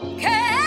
Can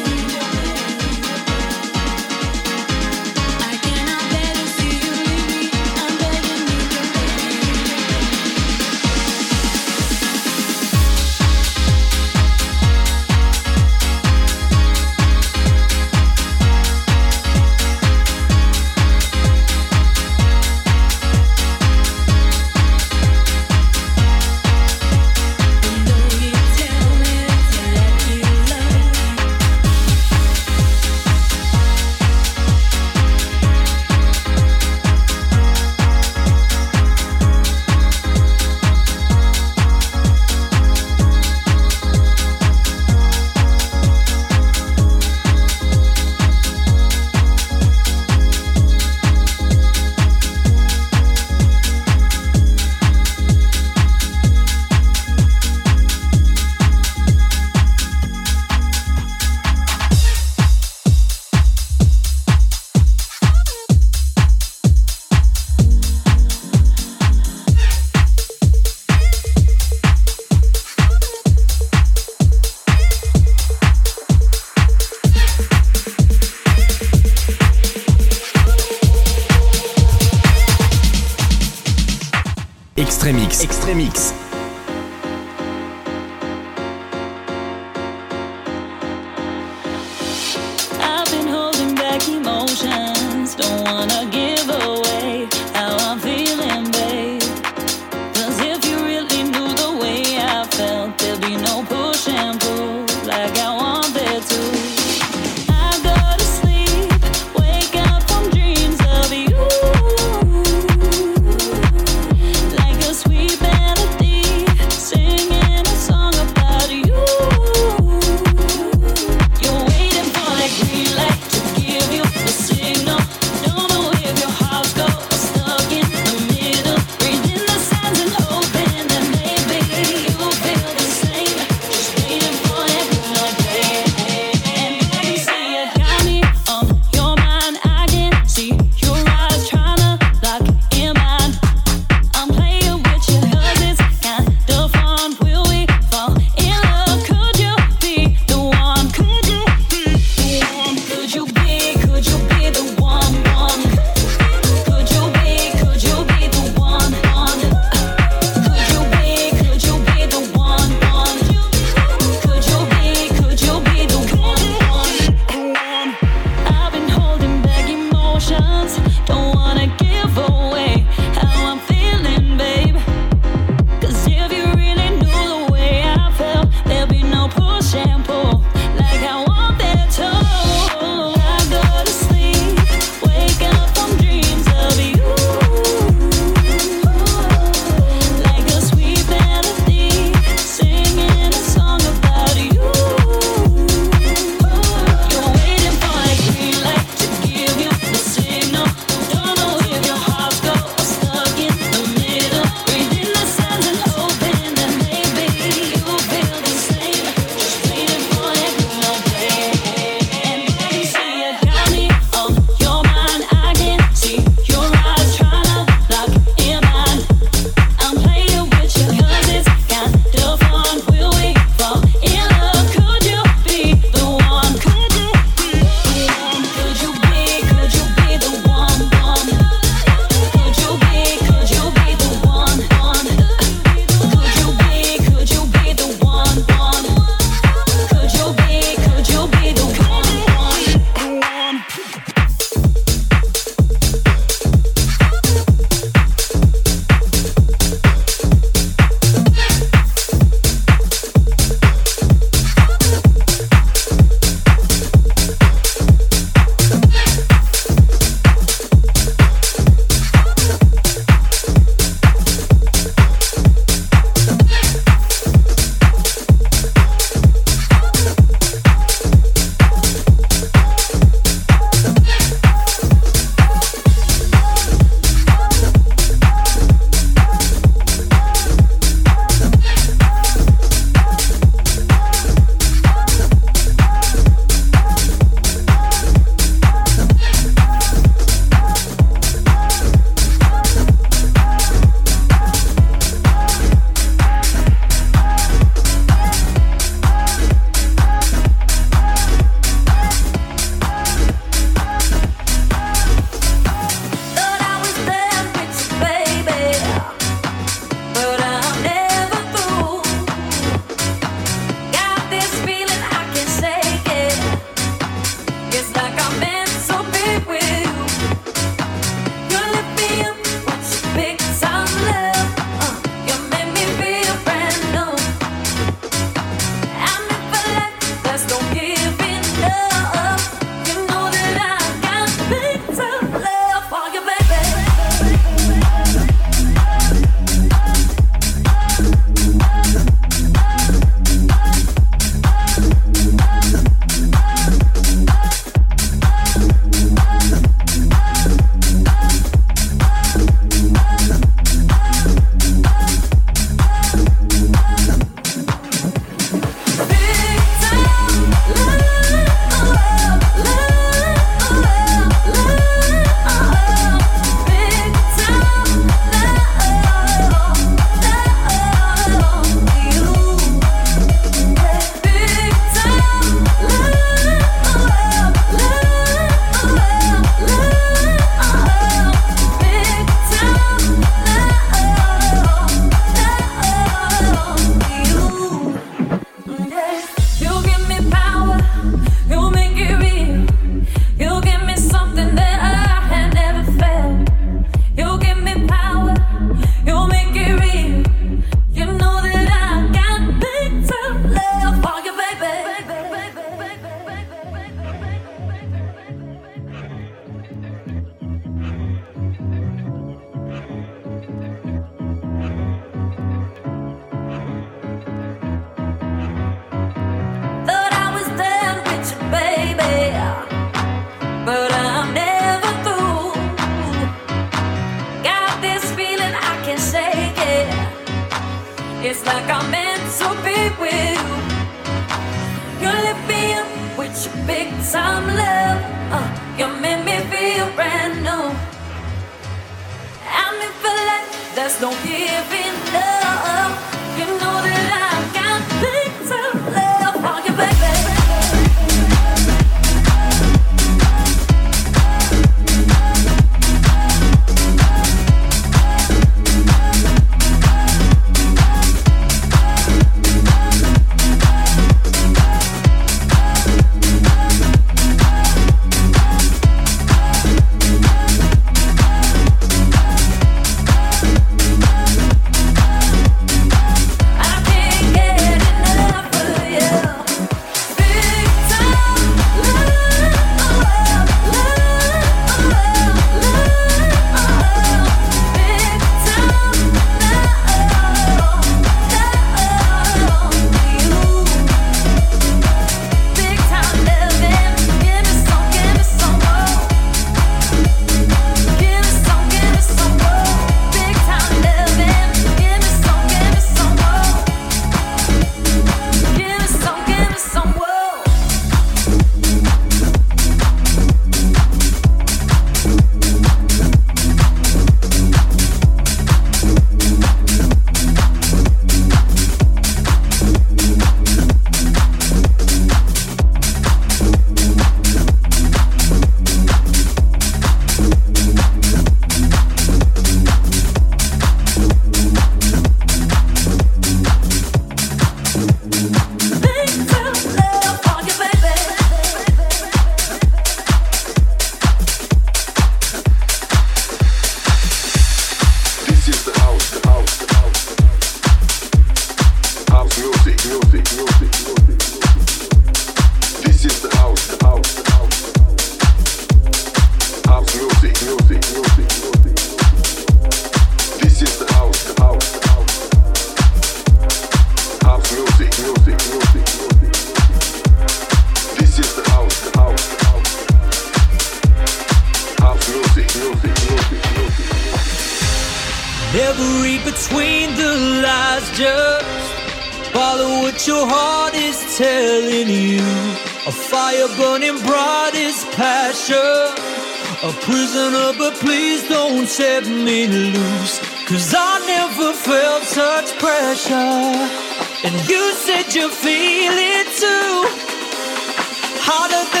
harder than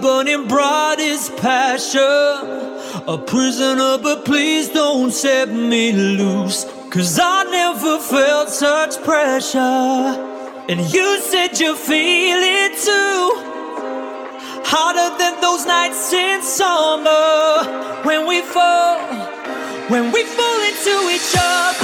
burning bright is passion. A prisoner, but please don't set me loose. Cause I never felt such pressure. And you said you feel it too. Hotter than those nights in summer. When we fall, when we fall into each other.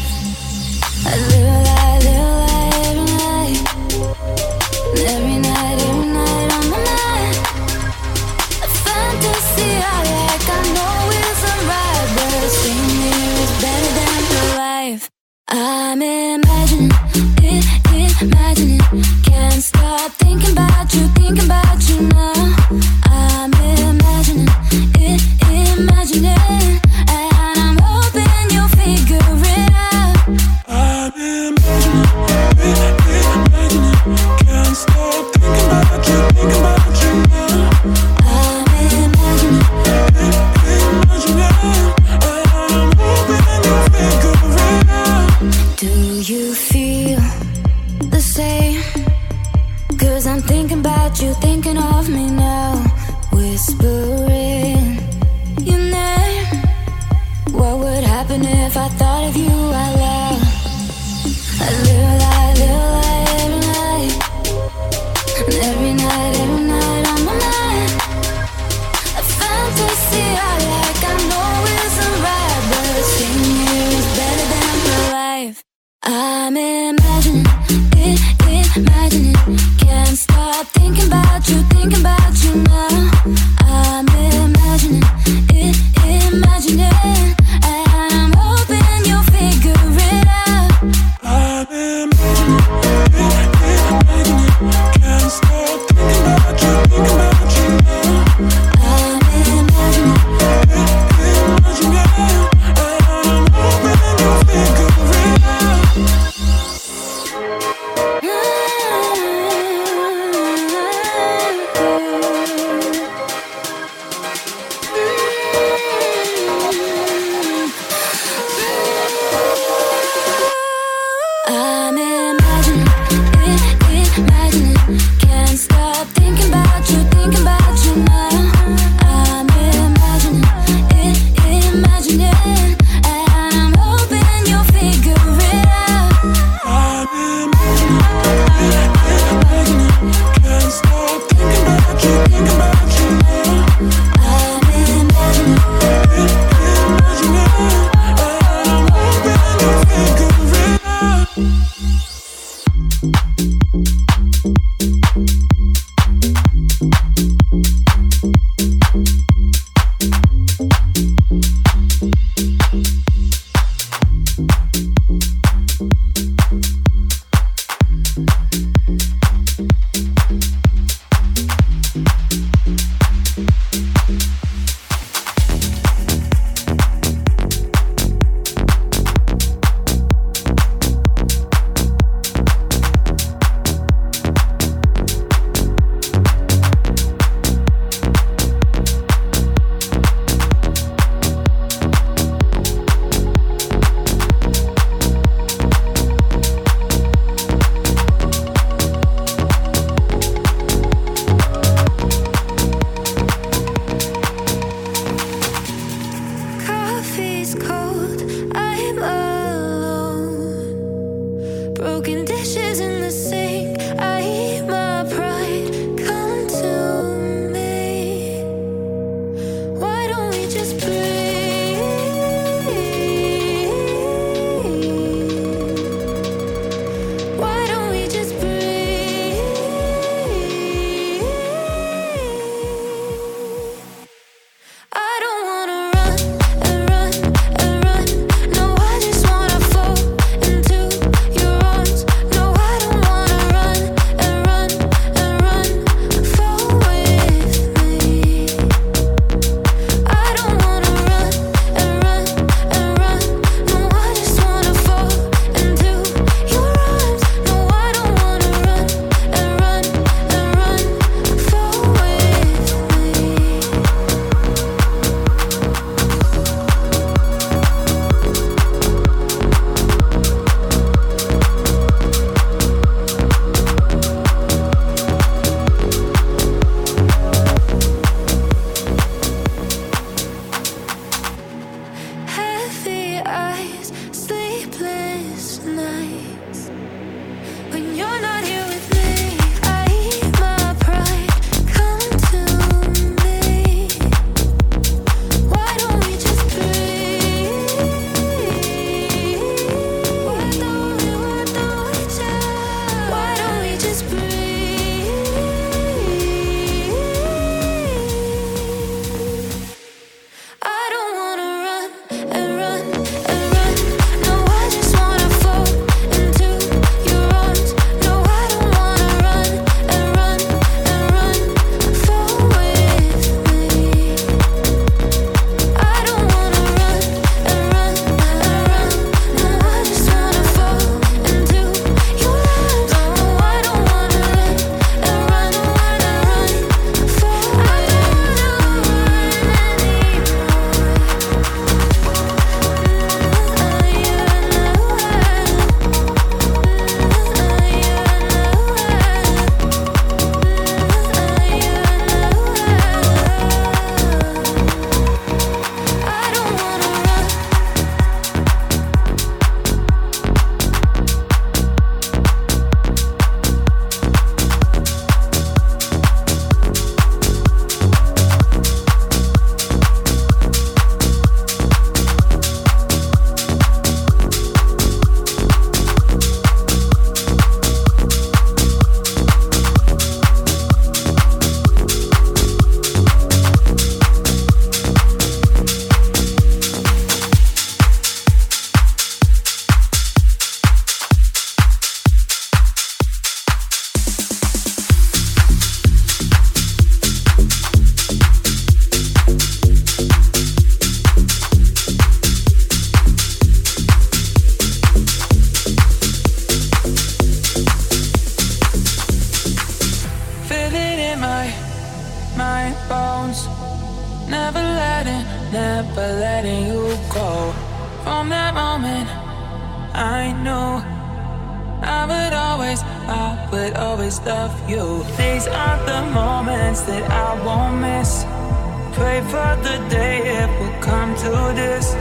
to this.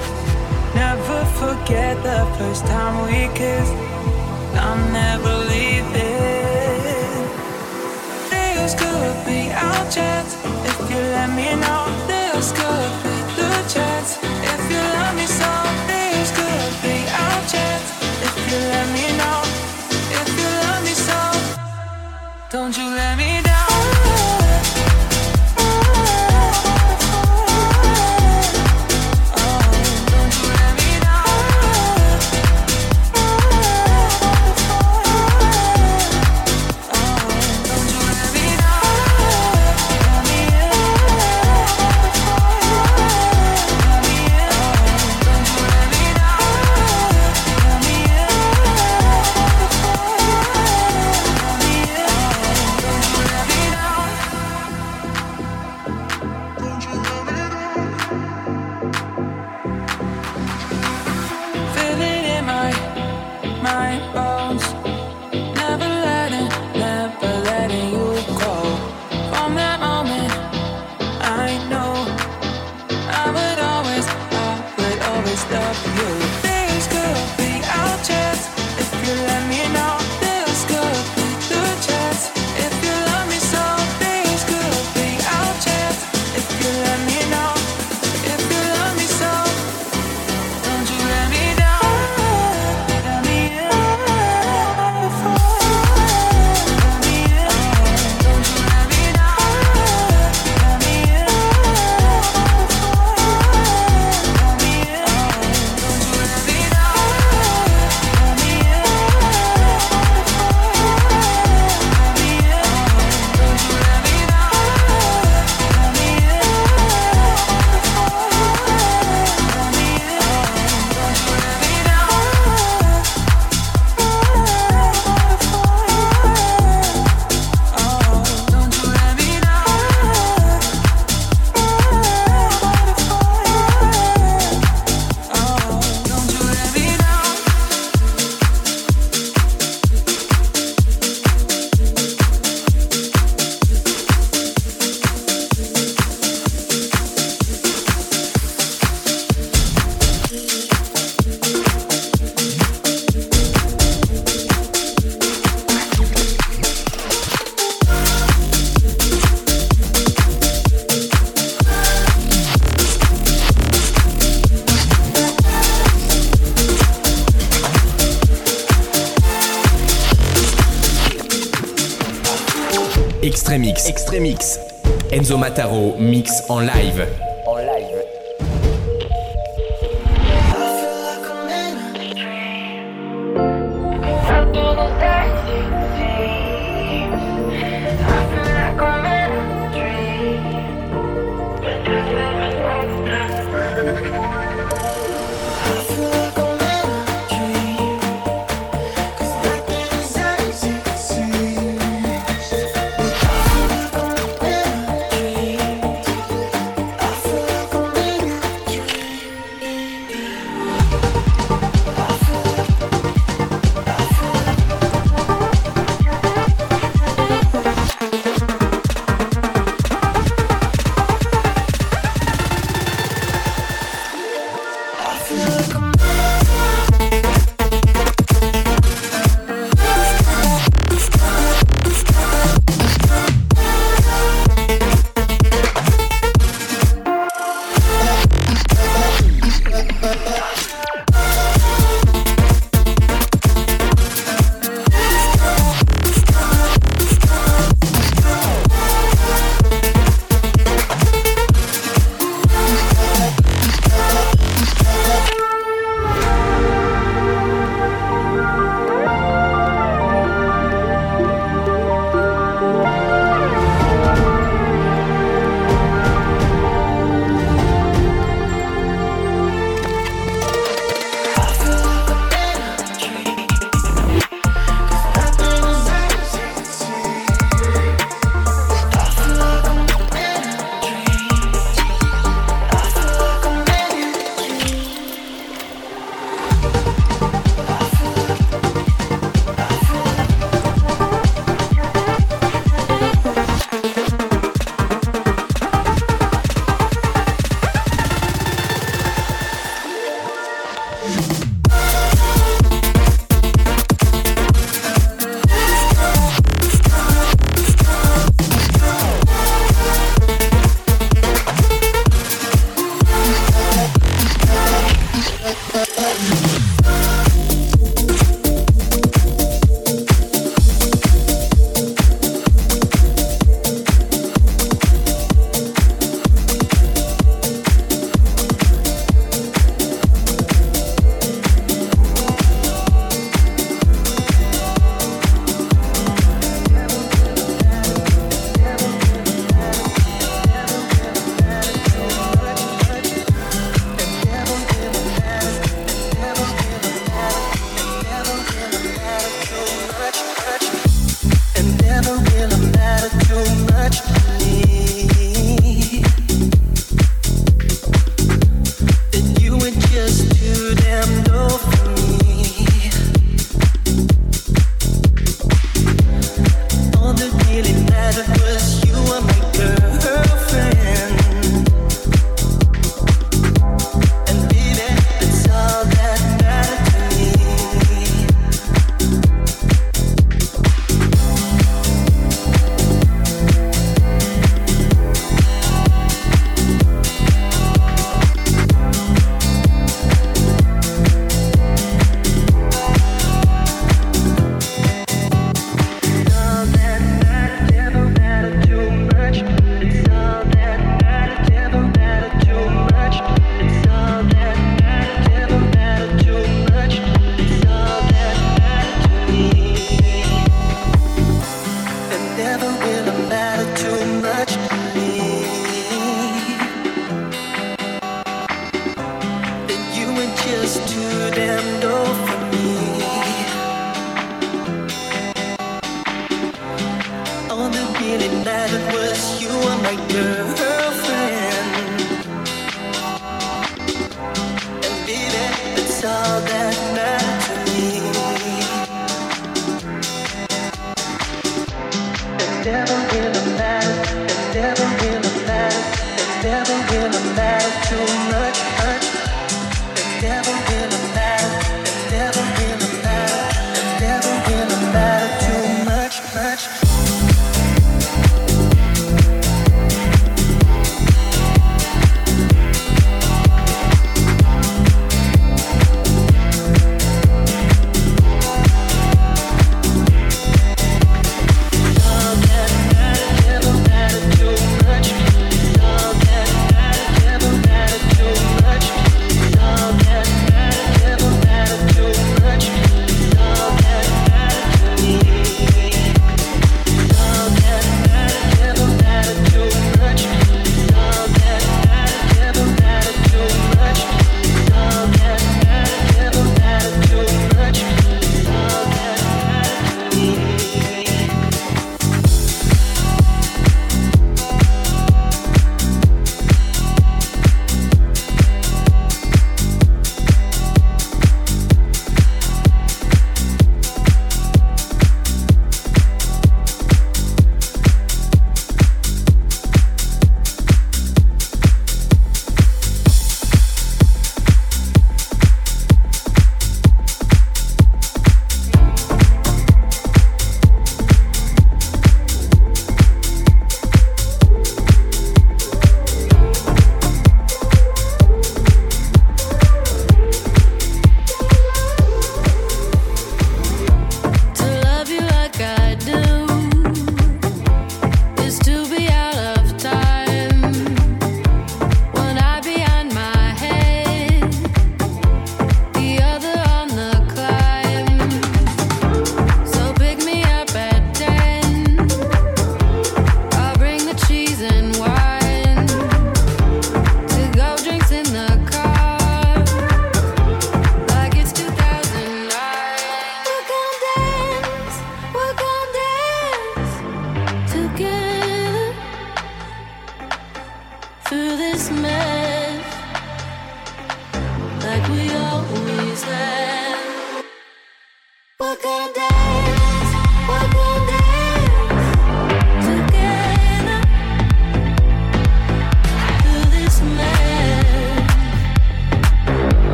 Never forget the first time we kissed. I'm never leaving. This could be our chance if you let me know. This could be the chance if you love me so. This could be our chance if you let me know. If you love me so, don't you let me. en live.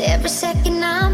Every second I'm